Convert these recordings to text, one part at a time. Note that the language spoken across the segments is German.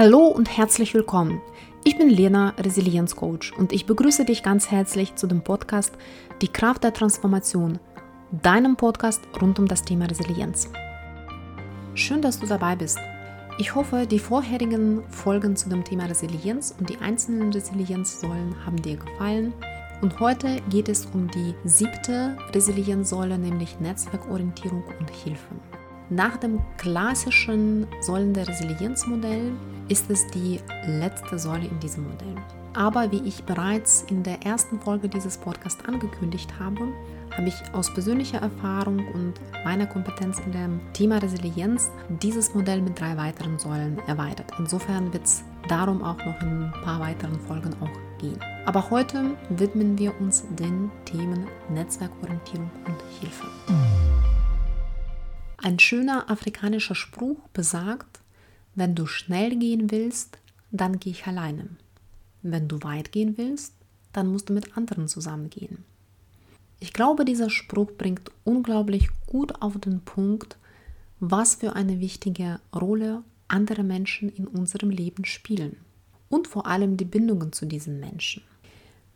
Hallo und herzlich willkommen. Ich bin Lena, Resilienzcoach und ich begrüße dich ganz herzlich zu dem Podcast Die Kraft der Transformation, deinem Podcast rund um das Thema Resilienz. Schön, dass du dabei bist. Ich hoffe, die vorherigen Folgen zu dem Thema Resilienz und die einzelnen Resilienzsäulen haben dir gefallen. Und heute geht es um die siebte Resilienzsäule, nämlich Netzwerkorientierung und Hilfe. Nach dem klassischen Säulen der Resilienzmodell ist es die letzte Säule in diesem Modell. Aber wie ich bereits in der ersten Folge dieses Podcasts angekündigt habe, habe ich aus persönlicher Erfahrung und meiner Kompetenz in dem Thema Resilienz dieses Modell mit drei weiteren Säulen erweitert. Insofern wird es darum auch noch in ein paar weiteren Folgen auch gehen. Aber heute widmen wir uns den Themen Netzwerkorientierung und Hilfe. Ein schöner afrikanischer Spruch besagt, wenn du schnell gehen willst, dann geh ich alleine. Wenn du weit gehen willst, dann musst du mit anderen zusammengehen. Ich glaube, dieser Spruch bringt unglaublich gut auf den Punkt, was für eine wichtige Rolle andere Menschen in unserem Leben spielen und vor allem die Bindungen zu diesen Menschen.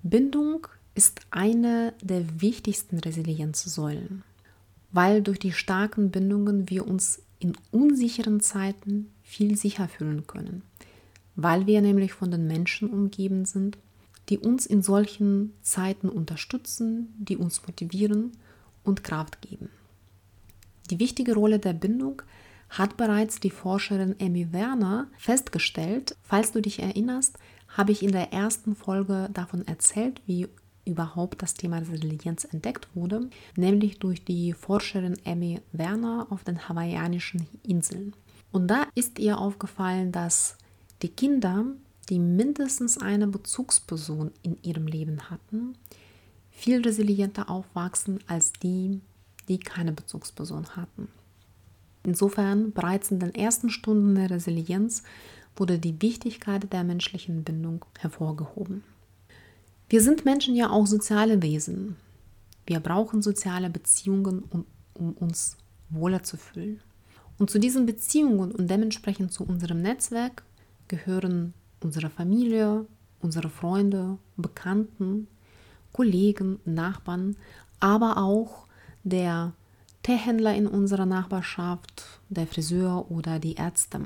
Bindung ist eine der wichtigsten Resilienzsäulen weil durch die starken Bindungen wir uns in unsicheren Zeiten viel sicher fühlen können, weil wir nämlich von den Menschen umgeben sind, die uns in solchen Zeiten unterstützen, die uns motivieren und Kraft geben. Die wichtige Rolle der Bindung hat bereits die Forscherin Emmy Werner festgestellt. Falls du dich erinnerst, habe ich in der ersten Folge davon erzählt, wie überhaupt das Thema Resilienz entdeckt wurde, nämlich durch die Forscherin Emmy Werner auf den hawaiianischen Inseln. Und da ist ihr aufgefallen, dass die Kinder, die mindestens eine Bezugsperson in ihrem Leben hatten, viel resilienter aufwachsen als die, die keine Bezugsperson hatten. Insofern bereits in den ersten Stunden der Resilienz wurde die Wichtigkeit der menschlichen Bindung hervorgehoben. Wir sind Menschen ja auch soziale Wesen. Wir brauchen soziale Beziehungen, um, um uns wohler zu fühlen. Und zu diesen Beziehungen und dementsprechend zu unserem Netzwerk gehören unsere Familie, unsere Freunde, Bekannten, Kollegen, Nachbarn, aber auch der Teehändler in unserer Nachbarschaft, der Friseur oder die Ärzte.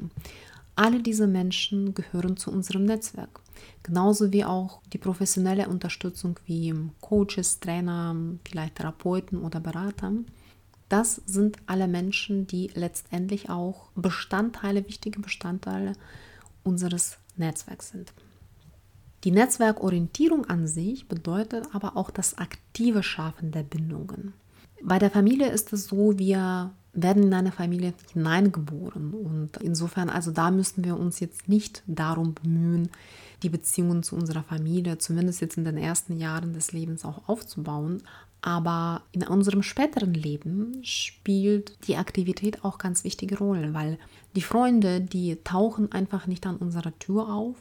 Alle diese Menschen gehören zu unserem Netzwerk. Genauso wie auch die professionelle Unterstützung wie Coaches, Trainer, vielleicht Therapeuten oder Berater. Das sind alle Menschen, die letztendlich auch Bestandteile, wichtige Bestandteile unseres Netzwerks sind. Die Netzwerkorientierung an sich bedeutet aber auch das aktive Schaffen der Bindungen. Bei der Familie ist es so, wir werden in eine Familie hineingeboren. Und insofern, also da müssten wir uns jetzt nicht darum bemühen, die Beziehungen zu unserer Familie, zumindest jetzt in den ersten Jahren des Lebens auch aufzubauen. Aber in unserem späteren Leben spielt die Aktivität auch ganz wichtige Rolle, weil die Freunde, die tauchen einfach nicht an unserer Tür auf,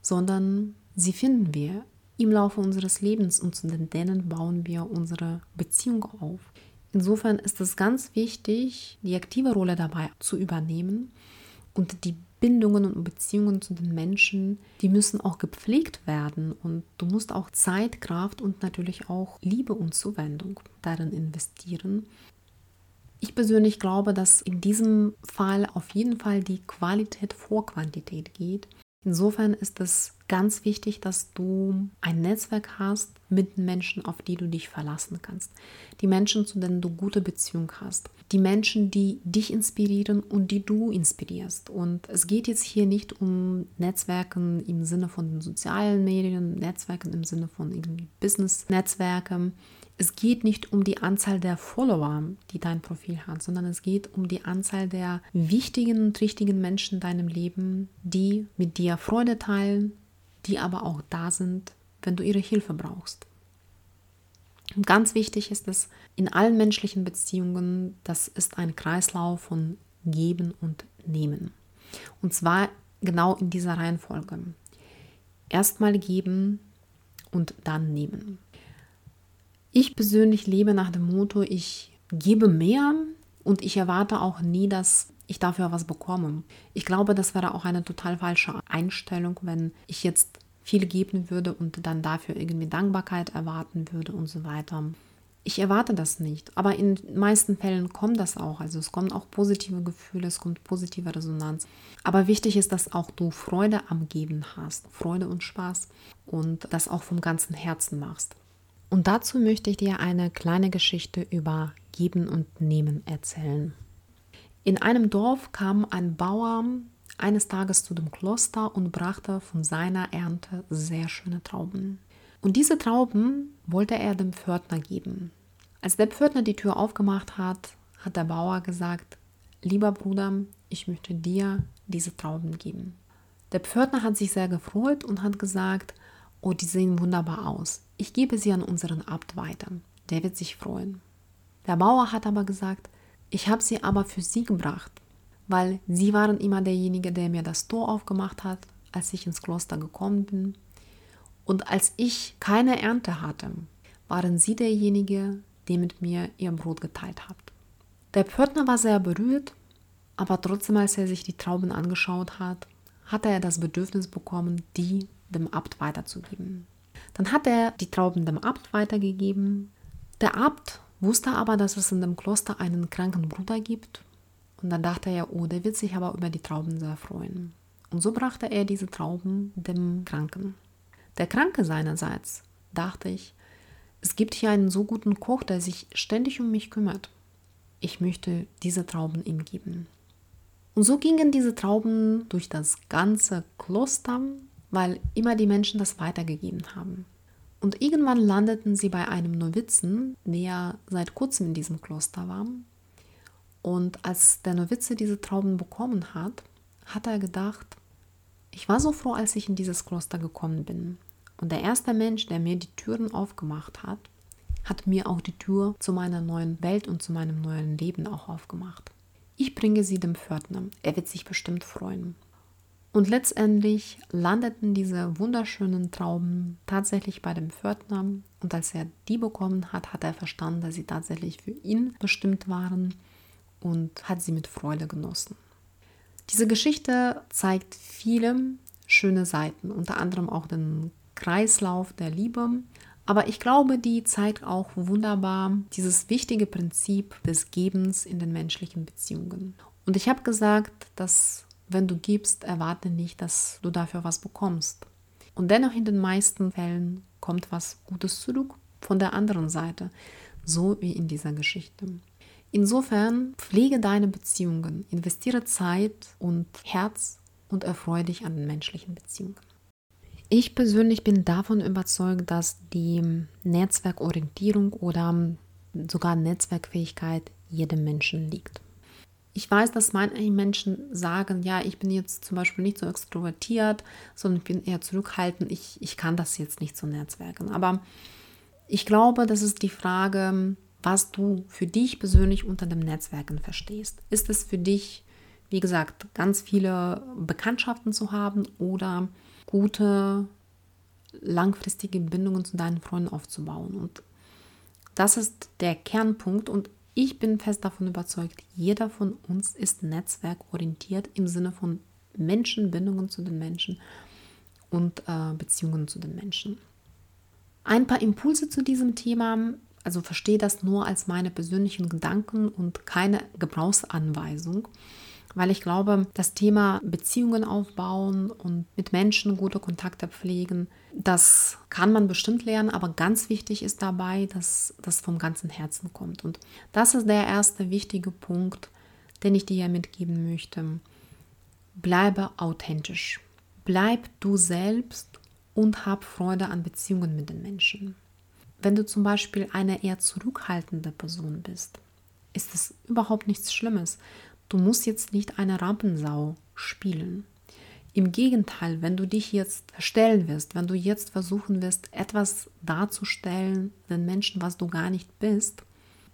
sondern sie finden wir im Laufe unseres Lebens und zu denen bauen wir unsere Beziehung auf. Insofern ist es ganz wichtig, die aktive Rolle dabei zu übernehmen und die Bindungen und Beziehungen zu den Menschen, die müssen auch gepflegt werden und du musst auch Zeit, Kraft und natürlich auch Liebe und Zuwendung darin investieren. Ich persönlich glaube, dass in diesem Fall auf jeden Fall die Qualität vor Quantität geht Insofern ist es ganz wichtig, dass du ein Netzwerk hast mit Menschen, auf die du dich verlassen kannst. Die Menschen, zu denen du gute Beziehung hast. Die Menschen, die dich inspirieren und die du inspirierst. Und es geht jetzt hier nicht um Netzwerken im Sinne von den sozialen Medien, Netzwerken im Sinne von Business-Netzwerken, es geht nicht um die Anzahl der Follower, die dein Profil hat, sondern es geht um die Anzahl der wichtigen und richtigen Menschen in deinem Leben, die mit dir Freude teilen, die aber auch da sind, wenn du ihre Hilfe brauchst. Und ganz wichtig ist es in allen menschlichen Beziehungen, das ist ein Kreislauf von Geben und Nehmen. Und zwar genau in dieser Reihenfolge. Erstmal geben und dann nehmen. Ich persönlich lebe nach dem Motto, ich gebe mehr und ich erwarte auch nie, dass ich dafür was bekomme. Ich glaube, das wäre auch eine total falsche Einstellung, wenn ich jetzt viel geben würde und dann dafür irgendwie Dankbarkeit erwarten würde und so weiter. Ich erwarte das nicht, aber in den meisten Fällen kommt das auch. Also es kommen auch positive Gefühle, es kommt positive Resonanz. Aber wichtig ist, dass auch du Freude am Geben hast, Freude und Spaß und das auch vom ganzen Herzen machst. Und dazu möchte ich dir eine kleine Geschichte über Geben und Nehmen erzählen. In einem Dorf kam ein Bauer eines Tages zu dem Kloster und brachte von seiner Ernte sehr schöne Trauben. Und diese Trauben wollte er dem Pförtner geben. Als der Pförtner die Tür aufgemacht hat, hat der Bauer gesagt, lieber Bruder, ich möchte dir diese Trauben geben. Der Pförtner hat sich sehr gefreut und hat gesagt, oh, die sehen wunderbar aus. Ich gebe sie an unseren Abt weiter. Der wird sich freuen. Der Bauer hat aber gesagt, ich habe sie aber für sie gebracht, weil sie waren immer derjenige, der mir das Tor aufgemacht hat, als ich ins Kloster gekommen bin. Und als ich keine Ernte hatte, waren sie derjenige, der mit mir ihr Brot geteilt hat. Der Pförtner war sehr berührt, aber trotzdem, als er sich die Trauben angeschaut hat, hatte er das Bedürfnis bekommen, die dem Abt weiterzugeben. Dann hat er die Trauben dem Abt weitergegeben. Der Abt wusste aber, dass es in dem Kloster einen kranken Bruder gibt. Und dann dachte er, oh, der wird sich aber über die Trauben sehr freuen. Und so brachte er diese Trauben dem Kranken. Der Kranke seinerseits dachte ich, es gibt hier einen so guten Koch, der sich ständig um mich kümmert. Ich möchte diese Trauben ihm geben. Und so gingen diese Trauben durch das ganze Kloster, weil immer die Menschen das weitergegeben haben. Und irgendwann landeten sie bei einem Novizen, der seit kurzem in diesem Kloster war. Und als der Novize diese Trauben bekommen hat, hat er gedacht, ich war so froh, als ich in dieses Kloster gekommen bin. Und der erste Mensch, der mir die Türen aufgemacht hat, hat mir auch die Tür zu meiner neuen Welt und zu meinem neuen Leben auch aufgemacht. Ich bringe sie dem Pförtner. Er wird sich bestimmt freuen. Und letztendlich landeten diese wunderschönen Trauben tatsächlich bei dem Pförtner. Und als er die bekommen hat, hat er verstanden, dass sie tatsächlich für ihn bestimmt waren und hat sie mit Freude genossen. Diese Geschichte zeigt viele schöne Seiten, unter anderem auch den Kreislauf der Liebe. Aber ich glaube, die zeigt auch wunderbar dieses wichtige Prinzip des Gebens in den menschlichen Beziehungen. Und ich habe gesagt, dass wenn du gibst, erwarte nicht, dass du dafür was bekommst. Und dennoch in den meisten Fällen kommt was Gutes zurück von der anderen Seite, so wie in dieser Geschichte. Insofern pflege deine Beziehungen, investiere Zeit und Herz und erfreue dich an den menschlichen Beziehungen. Ich persönlich bin davon überzeugt, dass die Netzwerkorientierung oder sogar Netzwerkfähigkeit jedem Menschen liegt. Ich weiß, dass manche Menschen sagen, ja, ich bin jetzt zum Beispiel nicht so extrovertiert, sondern ich bin eher zurückhaltend, ich, ich kann das jetzt nicht so netzwerken. Aber ich glaube, das ist die Frage, was du für dich persönlich unter dem Netzwerken verstehst. Ist es für dich, wie gesagt, ganz viele Bekanntschaften zu haben oder gute, langfristige Bindungen zu deinen Freunden aufzubauen? Und das ist der Kernpunkt und ich bin fest davon überzeugt, jeder von uns ist netzwerkorientiert im Sinne von Menschenbindungen zu den Menschen und äh, Beziehungen zu den Menschen. Ein paar Impulse zu diesem Thema also verstehe das nur als meine persönlichen Gedanken und keine Gebrauchsanweisung, weil ich glaube, das Thema Beziehungen aufbauen und mit Menschen gute Kontakte pflegen, das kann man bestimmt lernen, aber ganz wichtig ist dabei, dass das vom ganzen Herzen kommt. Und das ist der erste wichtige Punkt, den ich dir mitgeben möchte. Bleibe authentisch. Bleib du selbst und hab Freude an Beziehungen mit den Menschen. Wenn du zum Beispiel eine eher zurückhaltende Person bist, ist es überhaupt nichts Schlimmes. Du musst jetzt nicht eine Rampensau spielen. Im Gegenteil, wenn du dich jetzt verstellen wirst, wenn du jetzt versuchen wirst, etwas darzustellen, den Menschen, was du gar nicht bist,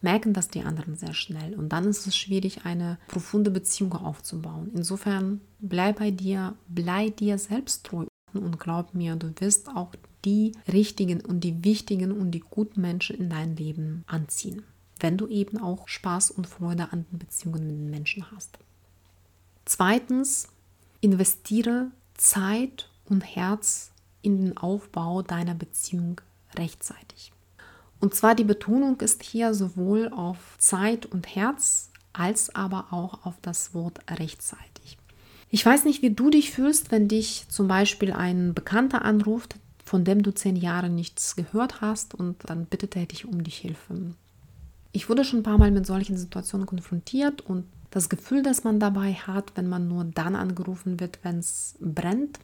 merken das die anderen sehr schnell. Und dann ist es schwierig, eine profunde Beziehung aufzubauen. Insofern bleib bei dir, bleib dir selbst treu und glaub mir, du wirst auch die richtigen und die wichtigen und die guten Menschen in dein Leben anziehen, wenn du eben auch Spaß und Freude an den Beziehungen mit den Menschen hast. Zweitens, investiere Zeit und Herz in den Aufbau deiner Beziehung rechtzeitig. Und zwar die Betonung ist hier sowohl auf Zeit und Herz als aber auch auf das Wort rechtzeitig. Ich weiß nicht, wie du dich fühlst, wenn dich zum Beispiel ein Bekannter anruft, von dem du zehn Jahre nichts gehört hast und dann bittet er dich um die Hilfe. Ich wurde schon ein paar Mal mit solchen Situationen konfrontiert und das Gefühl, das man dabei hat, wenn man nur dann angerufen wird, wenn es brennt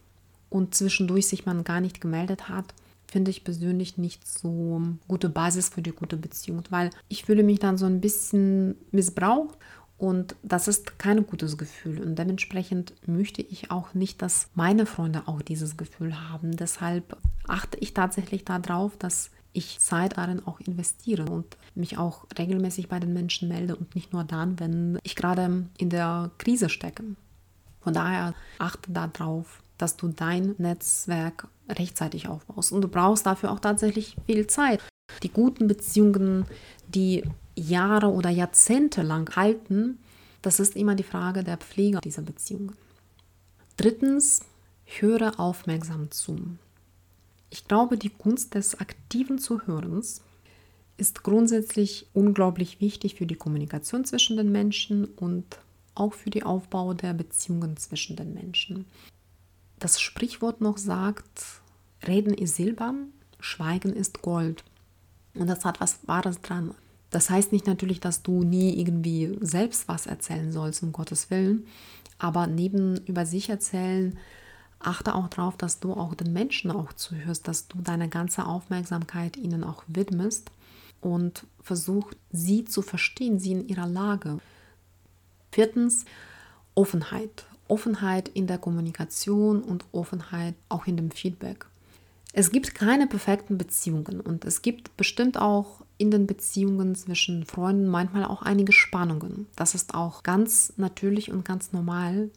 und zwischendurch sich man gar nicht gemeldet hat, finde ich persönlich nicht so gute Basis für die gute Beziehung, weil ich fühle mich dann so ein bisschen missbraucht und das ist kein gutes Gefühl. Und dementsprechend möchte ich auch nicht, dass meine Freunde auch dieses Gefühl haben. Deshalb achte ich tatsächlich darauf, dass ich Zeit darin auch investiere und mich auch regelmäßig bei den Menschen melde und nicht nur dann, wenn ich gerade in der Krise stecke. Von daher achte darauf, dass du dein Netzwerk rechtzeitig aufbaust. Und du brauchst dafür auch tatsächlich viel Zeit. Die guten Beziehungen, die Jahre oder Jahrzehnte lang halten, das ist immer die Frage der Pflege dieser Beziehungen. Drittens, höre aufmerksam zu. Ich glaube, die Kunst des aktiven Zuhörens ist grundsätzlich unglaublich wichtig für die Kommunikation zwischen den Menschen und auch für den Aufbau der Beziehungen zwischen den Menschen. Das Sprichwort noch sagt, Reden ist Silber, Schweigen ist Gold. Und das hat was Wahres dran. Das heißt nicht natürlich, dass du nie irgendwie selbst was erzählen sollst, um Gottes Willen. Aber neben über sich erzählen achte auch darauf, dass du auch den Menschen auch zuhörst, dass du deine ganze Aufmerksamkeit ihnen auch widmest und versuch sie zu verstehen, sie in ihrer Lage. Viertens, Offenheit. Offenheit in der Kommunikation und Offenheit auch in dem Feedback. Es gibt keine perfekten Beziehungen und es gibt bestimmt auch in den Beziehungen zwischen Freunden manchmal auch einige Spannungen. Das ist auch ganz natürlich und ganz normal.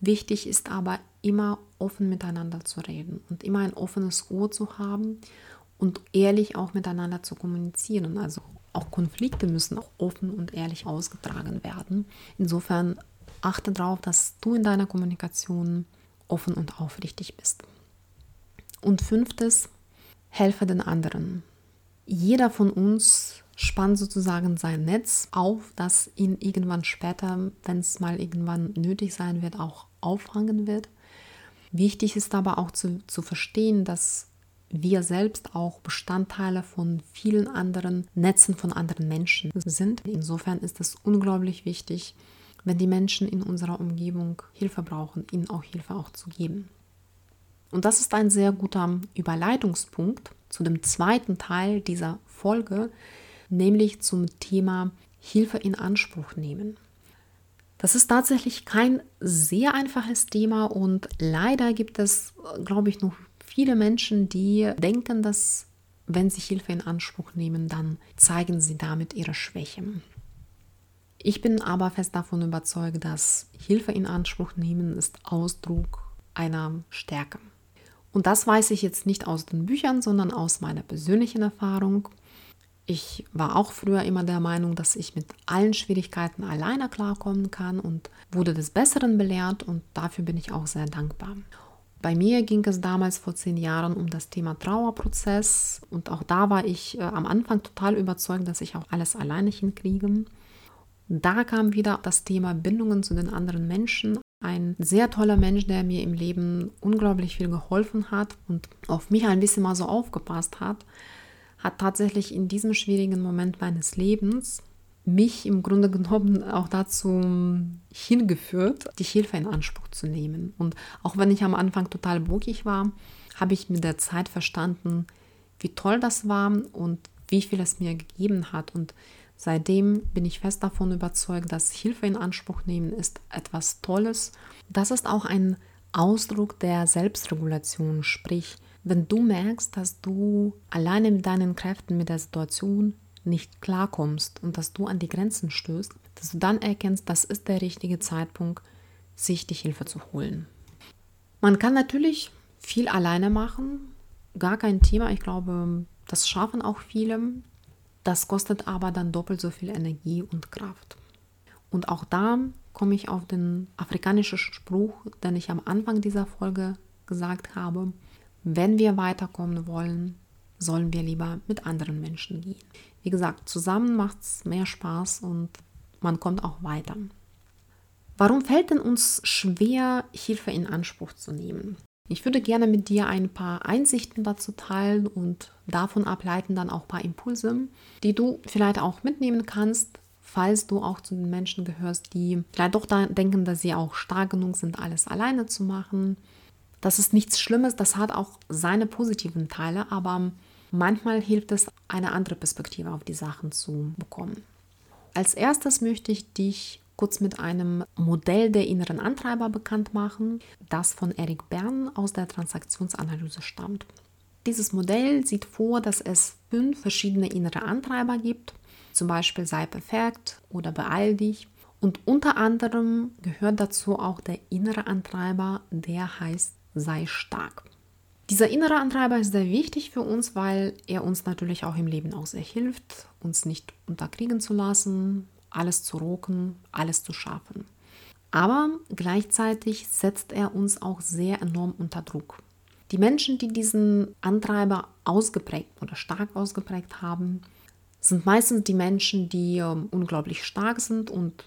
Wichtig ist aber immer offen miteinander zu reden und immer ein offenes Ohr zu haben und ehrlich auch miteinander zu kommunizieren. Also auch Konflikte müssen auch offen und ehrlich ausgetragen werden. Insofern achte darauf, dass du in deiner Kommunikation offen und aufrichtig bist. Und fünftes, helfe den anderen. Jeder von uns spannt sozusagen sein Netz auf, das ihn irgendwann später, wenn es mal irgendwann nötig sein wird, auch auffangen wird. Wichtig ist aber auch zu, zu verstehen, dass wir selbst auch Bestandteile von vielen anderen Netzen von anderen Menschen sind. Insofern ist es unglaublich wichtig, wenn die Menschen in unserer Umgebung Hilfe brauchen, ihnen auch Hilfe auch zu geben. Und das ist ein sehr guter Überleitungspunkt zu dem zweiten Teil dieser Folge, nämlich zum Thema Hilfe in Anspruch nehmen. Das ist tatsächlich kein sehr einfaches Thema und leider gibt es, glaube ich, noch viele Menschen, die denken, dass wenn sie Hilfe in Anspruch nehmen, dann zeigen sie damit ihre Schwächen. Ich bin aber fest davon überzeugt, dass Hilfe in Anspruch nehmen ist Ausdruck einer Stärke. Und das weiß ich jetzt nicht aus den Büchern, sondern aus meiner persönlichen Erfahrung. Ich war auch früher immer der Meinung, dass ich mit allen Schwierigkeiten alleine klarkommen kann und wurde des Besseren belehrt und dafür bin ich auch sehr dankbar. Bei mir ging es damals vor zehn Jahren um das Thema Trauerprozess und auch da war ich äh, am Anfang total überzeugt, dass ich auch alles alleine hinkriege. Da kam wieder das Thema Bindungen zu den anderen Menschen. Ein sehr toller Mensch, der mir im Leben unglaublich viel geholfen hat und auf mich ein bisschen mal so aufgepasst hat, hat tatsächlich in diesem schwierigen Moment meines Lebens mich im Grunde genommen auch dazu hingeführt, die Hilfe in Anspruch zu nehmen. Und auch wenn ich am Anfang total bogig war, habe ich mit der Zeit verstanden, wie toll das war und wie viel es mir gegeben hat. Und Seitdem bin ich fest davon überzeugt, dass Hilfe in Anspruch nehmen ist etwas Tolles. Das ist auch ein Ausdruck der Selbstregulation, sprich, wenn du merkst, dass du alleine mit deinen Kräften mit der Situation nicht klarkommst und dass du an die Grenzen stößt, dass du dann erkennst, das ist der richtige Zeitpunkt, sich die Hilfe zu holen. Man kann natürlich viel alleine machen, gar kein Thema. Ich glaube, das schaffen auch viele. Das kostet aber dann doppelt so viel Energie und Kraft. Und auch da komme ich auf den afrikanischen Spruch, den ich am Anfang dieser Folge gesagt habe. Wenn wir weiterkommen wollen, sollen wir lieber mit anderen Menschen gehen. Wie gesagt, zusammen macht es mehr Spaß und man kommt auch weiter. Warum fällt denn uns schwer, Hilfe in Anspruch zu nehmen? Ich würde gerne mit dir ein paar Einsichten dazu teilen und davon ableiten dann auch ein paar Impulse, die du vielleicht auch mitnehmen kannst, falls du auch zu den Menschen gehörst, die vielleicht doch denken, dass sie auch stark genug sind, alles alleine zu machen. Das ist nichts Schlimmes, das hat auch seine positiven Teile, aber manchmal hilft es, eine andere Perspektive auf die Sachen zu bekommen. Als erstes möchte ich dich kurz mit einem Modell der inneren Antreiber bekannt machen, das von Eric Bern aus der Transaktionsanalyse stammt. Dieses Modell sieht vor, dass es fünf verschiedene innere Antreiber gibt, zum Beispiel sei perfekt oder beeil dich. Und unter anderem gehört dazu auch der innere Antreiber, der heißt sei stark. Dieser innere Antreiber ist sehr wichtig für uns, weil er uns natürlich auch im Leben auch sehr hilft, uns nicht unterkriegen zu lassen, alles zu rocken, alles zu schaffen. Aber gleichzeitig setzt er uns auch sehr enorm unter Druck. Die Menschen, die diesen Antreiber ausgeprägt oder stark ausgeprägt haben, sind meistens die Menschen, die äh, unglaublich stark sind und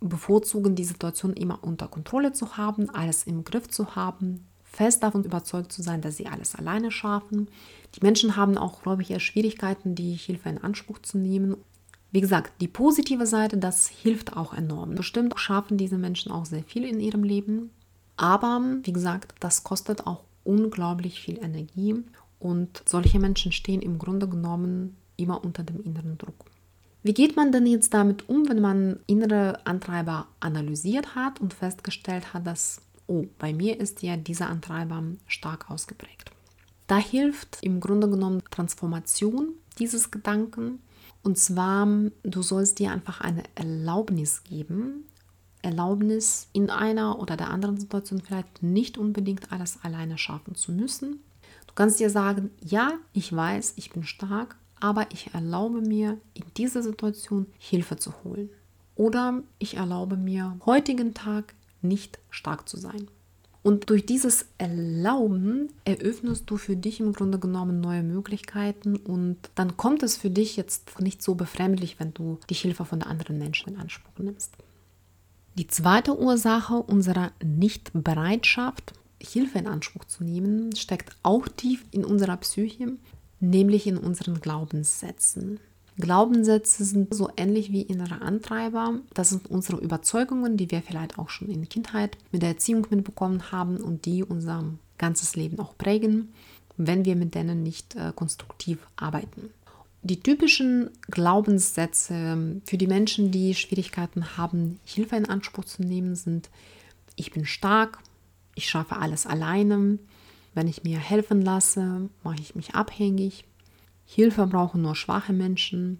bevorzugen die Situation immer unter Kontrolle zu haben, alles im Griff zu haben, fest davon überzeugt zu sein, dass sie alles alleine schaffen. Die Menschen haben auch, glaube ich, eher Schwierigkeiten, die Hilfe in Anspruch zu nehmen wie gesagt, die positive Seite, das hilft auch enorm. Bestimmt schaffen diese Menschen auch sehr viel in ihrem Leben. Aber wie gesagt, das kostet auch unglaublich viel Energie und solche Menschen stehen im Grunde genommen immer unter dem inneren Druck. Wie geht man denn jetzt damit um, wenn man innere Antreiber analysiert hat und festgestellt hat, dass, oh, bei mir ist ja dieser Antreiber stark ausgeprägt? Da hilft im Grunde genommen Transformation dieses Gedanken und zwar, du sollst dir einfach eine Erlaubnis geben. Erlaubnis in einer oder der anderen Situation vielleicht nicht unbedingt alles alleine schaffen zu müssen. Du kannst dir sagen, ja, ich weiß, ich bin stark, aber ich erlaube mir in dieser Situation Hilfe zu holen. Oder ich erlaube mir heutigen Tag nicht stark zu sein. Und durch dieses Erlauben eröffnest du für dich im Grunde genommen neue Möglichkeiten und dann kommt es für dich jetzt nicht so befremdlich, wenn du die Hilfe von anderen Menschen in Anspruch nimmst. Die zweite Ursache unserer Nichtbereitschaft, Hilfe in Anspruch zu nehmen, steckt auch tief in unserer Psyche, nämlich in unseren Glaubenssätzen. Glaubenssätze sind so ähnlich wie innere Antreiber. Das sind unsere Überzeugungen, die wir vielleicht auch schon in der Kindheit mit der Erziehung mitbekommen haben und die unser ganzes Leben auch prägen, wenn wir mit denen nicht äh, konstruktiv arbeiten. Die typischen Glaubenssätze für die Menschen, die Schwierigkeiten haben, Hilfe in Anspruch zu nehmen, sind, ich bin stark, ich schaffe alles alleine, wenn ich mir helfen lasse, mache ich mich abhängig, Hilfe brauchen nur schwache Menschen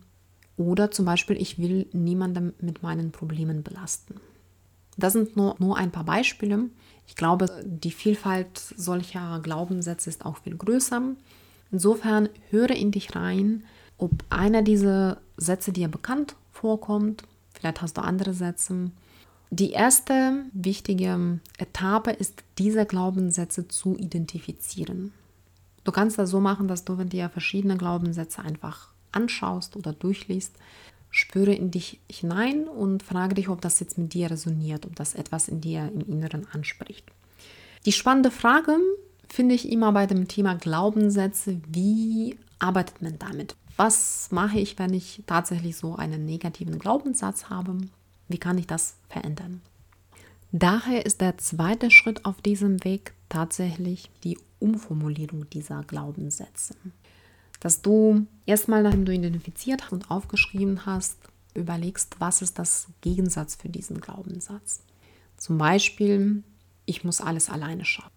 oder zum Beispiel, ich will niemandem mit meinen Problemen belasten. Das sind nur, nur ein paar Beispiele. Ich glaube, die Vielfalt solcher Glaubenssätze ist auch viel größer. Insofern höre in dich rein, ob einer dieser Sätze dir bekannt vorkommt. Vielleicht hast du andere Sätze. Die erste wichtige Etappe ist, diese Glaubenssätze zu identifizieren. Du kannst das so machen, dass du, wenn dir verschiedene Glaubenssätze einfach anschaust oder durchliest, spüre in dich hinein und frage dich, ob das jetzt mit dir resoniert, ob das etwas in dir im Inneren anspricht. Die spannende Frage finde ich immer bei dem Thema Glaubenssätze, wie arbeitet man damit? Was mache ich, wenn ich tatsächlich so einen negativen Glaubenssatz habe? Wie kann ich das verändern? Daher ist der zweite Schritt auf diesem Weg tatsächlich die Umformulierung dieser Glaubenssätze. Dass du erstmal, nachdem du identifiziert und aufgeschrieben hast, überlegst, was ist das Gegensatz für diesen Glaubenssatz. Zum Beispiel, ich muss alles alleine schaffen.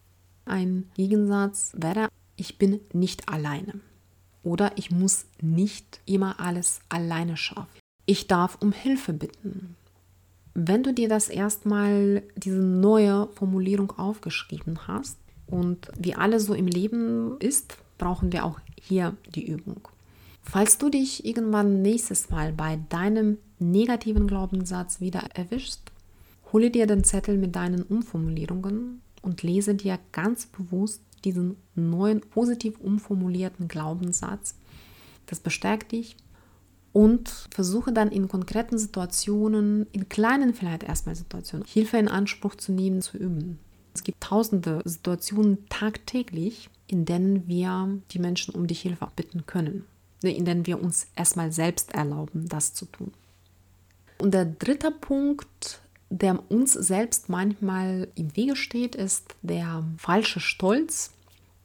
Ein Gegensatz wäre, ich bin nicht alleine. Oder ich muss nicht immer alles alleine schaffen. Ich darf um Hilfe bitten. Wenn du dir das erstmal, diese neue Formulierung aufgeschrieben hast und wie alles so im Leben ist, brauchen wir auch hier die Übung. Falls du dich irgendwann nächstes Mal bei deinem negativen Glaubenssatz wieder erwischst, Hole dir den Zettel mit deinen Umformulierungen und lese dir ganz bewusst diesen neuen positiv umformulierten Glaubenssatz. Das bestärkt dich und versuche dann in konkreten Situationen, in kleinen vielleicht erstmal Situationen, Hilfe in Anspruch zu nehmen, zu üben. Es gibt tausende Situationen tagtäglich, in denen wir die Menschen um die Hilfe bitten können, ne, in denen wir uns erstmal selbst erlauben, das zu tun. Und der dritte Punkt, der uns selbst manchmal im Wege steht, ist der falsche Stolz.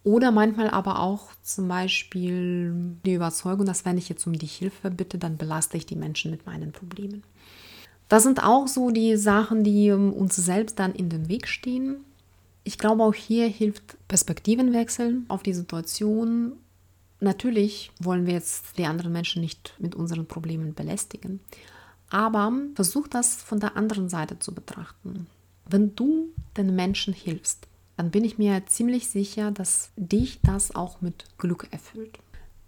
Oder manchmal aber auch zum Beispiel die Überzeugung, dass wenn ich jetzt um die Hilfe bitte, dann belaste ich die Menschen mit meinen Problemen. Das sind auch so die Sachen, die uns selbst dann in den Weg stehen. Ich glaube, auch hier hilft Perspektivenwechsel auf die Situation. Natürlich wollen wir jetzt die anderen Menschen nicht mit unseren Problemen belästigen, aber versuch das von der anderen Seite zu betrachten. Wenn du den Menschen hilfst, dann bin ich mir ziemlich sicher, dass dich das auch mit Glück erfüllt.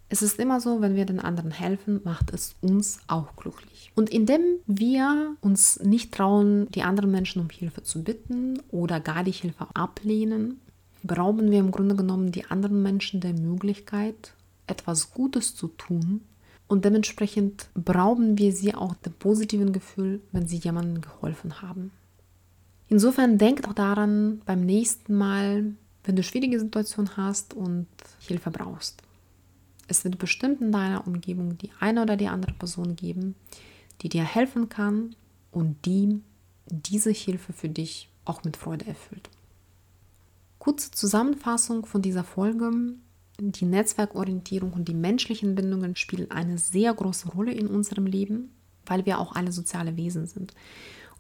Es ist immer so, wenn wir den anderen helfen, macht es uns auch glücklich. Und indem wir uns nicht trauen, die anderen Menschen um Hilfe zu bitten oder gar die Hilfe ablehnen, berauben wir im Grunde genommen die anderen Menschen der Möglichkeit, etwas Gutes zu tun. Und dementsprechend berauben wir sie auch dem positiven Gefühl, wenn sie jemandem geholfen haben. Insofern denk auch daran beim nächsten Mal, wenn du schwierige Situationen hast und Hilfe brauchst. Es wird bestimmt in deiner Umgebung die eine oder die andere Person geben, die dir helfen kann und die diese Hilfe für dich auch mit Freude erfüllt. Kurze Zusammenfassung von dieser Folge. Die Netzwerkorientierung und die menschlichen Bindungen spielen eine sehr große Rolle in unserem Leben, weil wir auch alle soziale Wesen sind.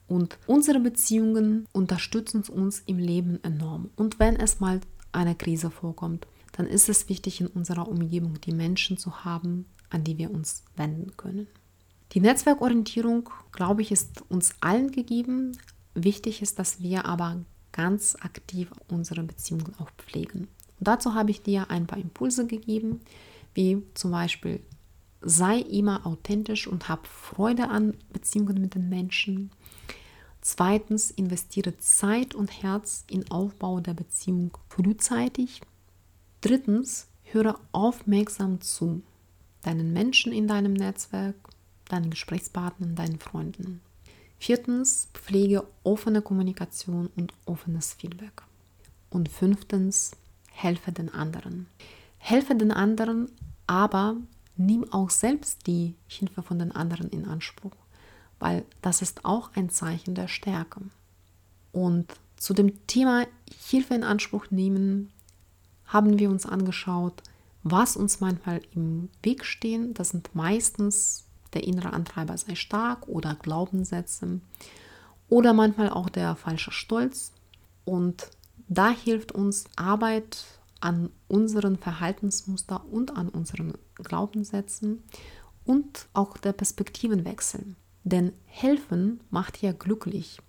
Und unsere Beziehungen unterstützen uns im Leben enorm. Und wenn es mal eine Krise vorkommt, dann ist es wichtig, in unserer Umgebung die Menschen zu haben, an die wir uns wenden können. Die Netzwerkorientierung, glaube ich, ist uns allen gegeben. Wichtig ist, dass wir aber ganz aktiv unsere Beziehungen auch pflegen. Und dazu habe ich dir ein paar Impulse gegeben, wie zum Beispiel sei immer authentisch und hab Freude an Beziehungen mit den Menschen. Zweitens, investiere Zeit und Herz in Aufbau der Beziehung frühzeitig. Drittens, höre aufmerksam zu deinen Menschen in deinem Netzwerk, deinen Gesprächspartnern, deinen Freunden. Viertens, pflege offene Kommunikation und offenes Feedback. Und fünftens, helfe den anderen. Helfe den anderen, aber nimm auch selbst die Hilfe von den anderen in Anspruch weil das ist auch ein Zeichen der Stärke. Und zu dem Thema Hilfe in Anspruch nehmen haben wir uns angeschaut, was uns manchmal im Weg stehen. Das sind meistens der innere Antreiber sei stark oder Glaubenssätze oder manchmal auch der falsche Stolz. Und da hilft uns Arbeit an unseren Verhaltensmuster und an unseren Glaubenssätzen und auch der Perspektivenwechsel. Denn helfen macht ja glücklich.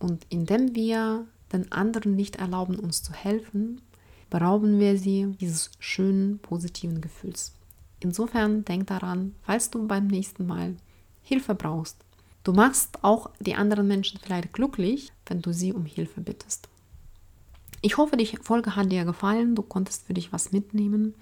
Und indem wir den anderen nicht erlauben, uns zu helfen, berauben wir sie dieses schönen, positiven Gefühls. Insofern denk daran, falls du beim nächsten Mal Hilfe brauchst. Du machst auch die anderen Menschen vielleicht glücklich, wenn du sie um Hilfe bittest. Ich hoffe, die Folge hat dir gefallen, du konntest für dich was mitnehmen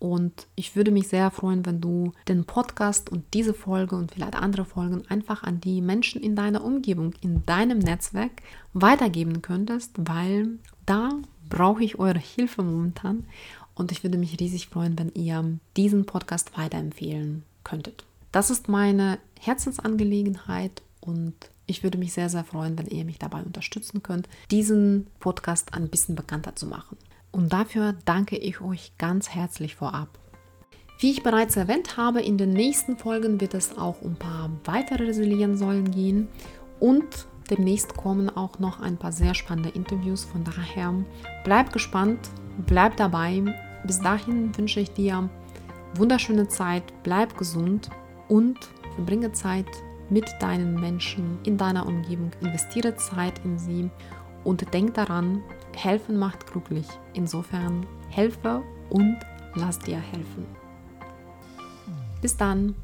und ich würde mich sehr freuen, wenn du den Podcast und diese Folge und vielleicht andere Folgen einfach an die Menschen in deiner Umgebung, in deinem Netzwerk weitergeben könntest, weil da brauche ich eure Hilfe momentan. Und ich würde mich riesig freuen, wenn ihr diesen Podcast weiterempfehlen könntet. Das ist meine Herzensangelegenheit und ich würde mich sehr, sehr freuen, wenn ihr mich dabei unterstützen könnt, diesen Podcast ein bisschen bekannter zu machen. Und dafür danke ich euch ganz herzlich vorab. Wie ich bereits erwähnt habe, in den nächsten Folgen wird es auch um ein paar weitere Resilienzsäulen gehen und demnächst kommen auch noch ein paar sehr spannende Interviews. Von daher bleib gespannt, bleib dabei. Bis dahin wünsche ich dir wunderschöne Zeit, bleib gesund und verbringe Zeit mit deinen Menschen in deiner Umgebung. Investiere Zeit in sie und denk daran, helfen macht glücklich. Insofern helfe und lass dir helfen. Bis dann.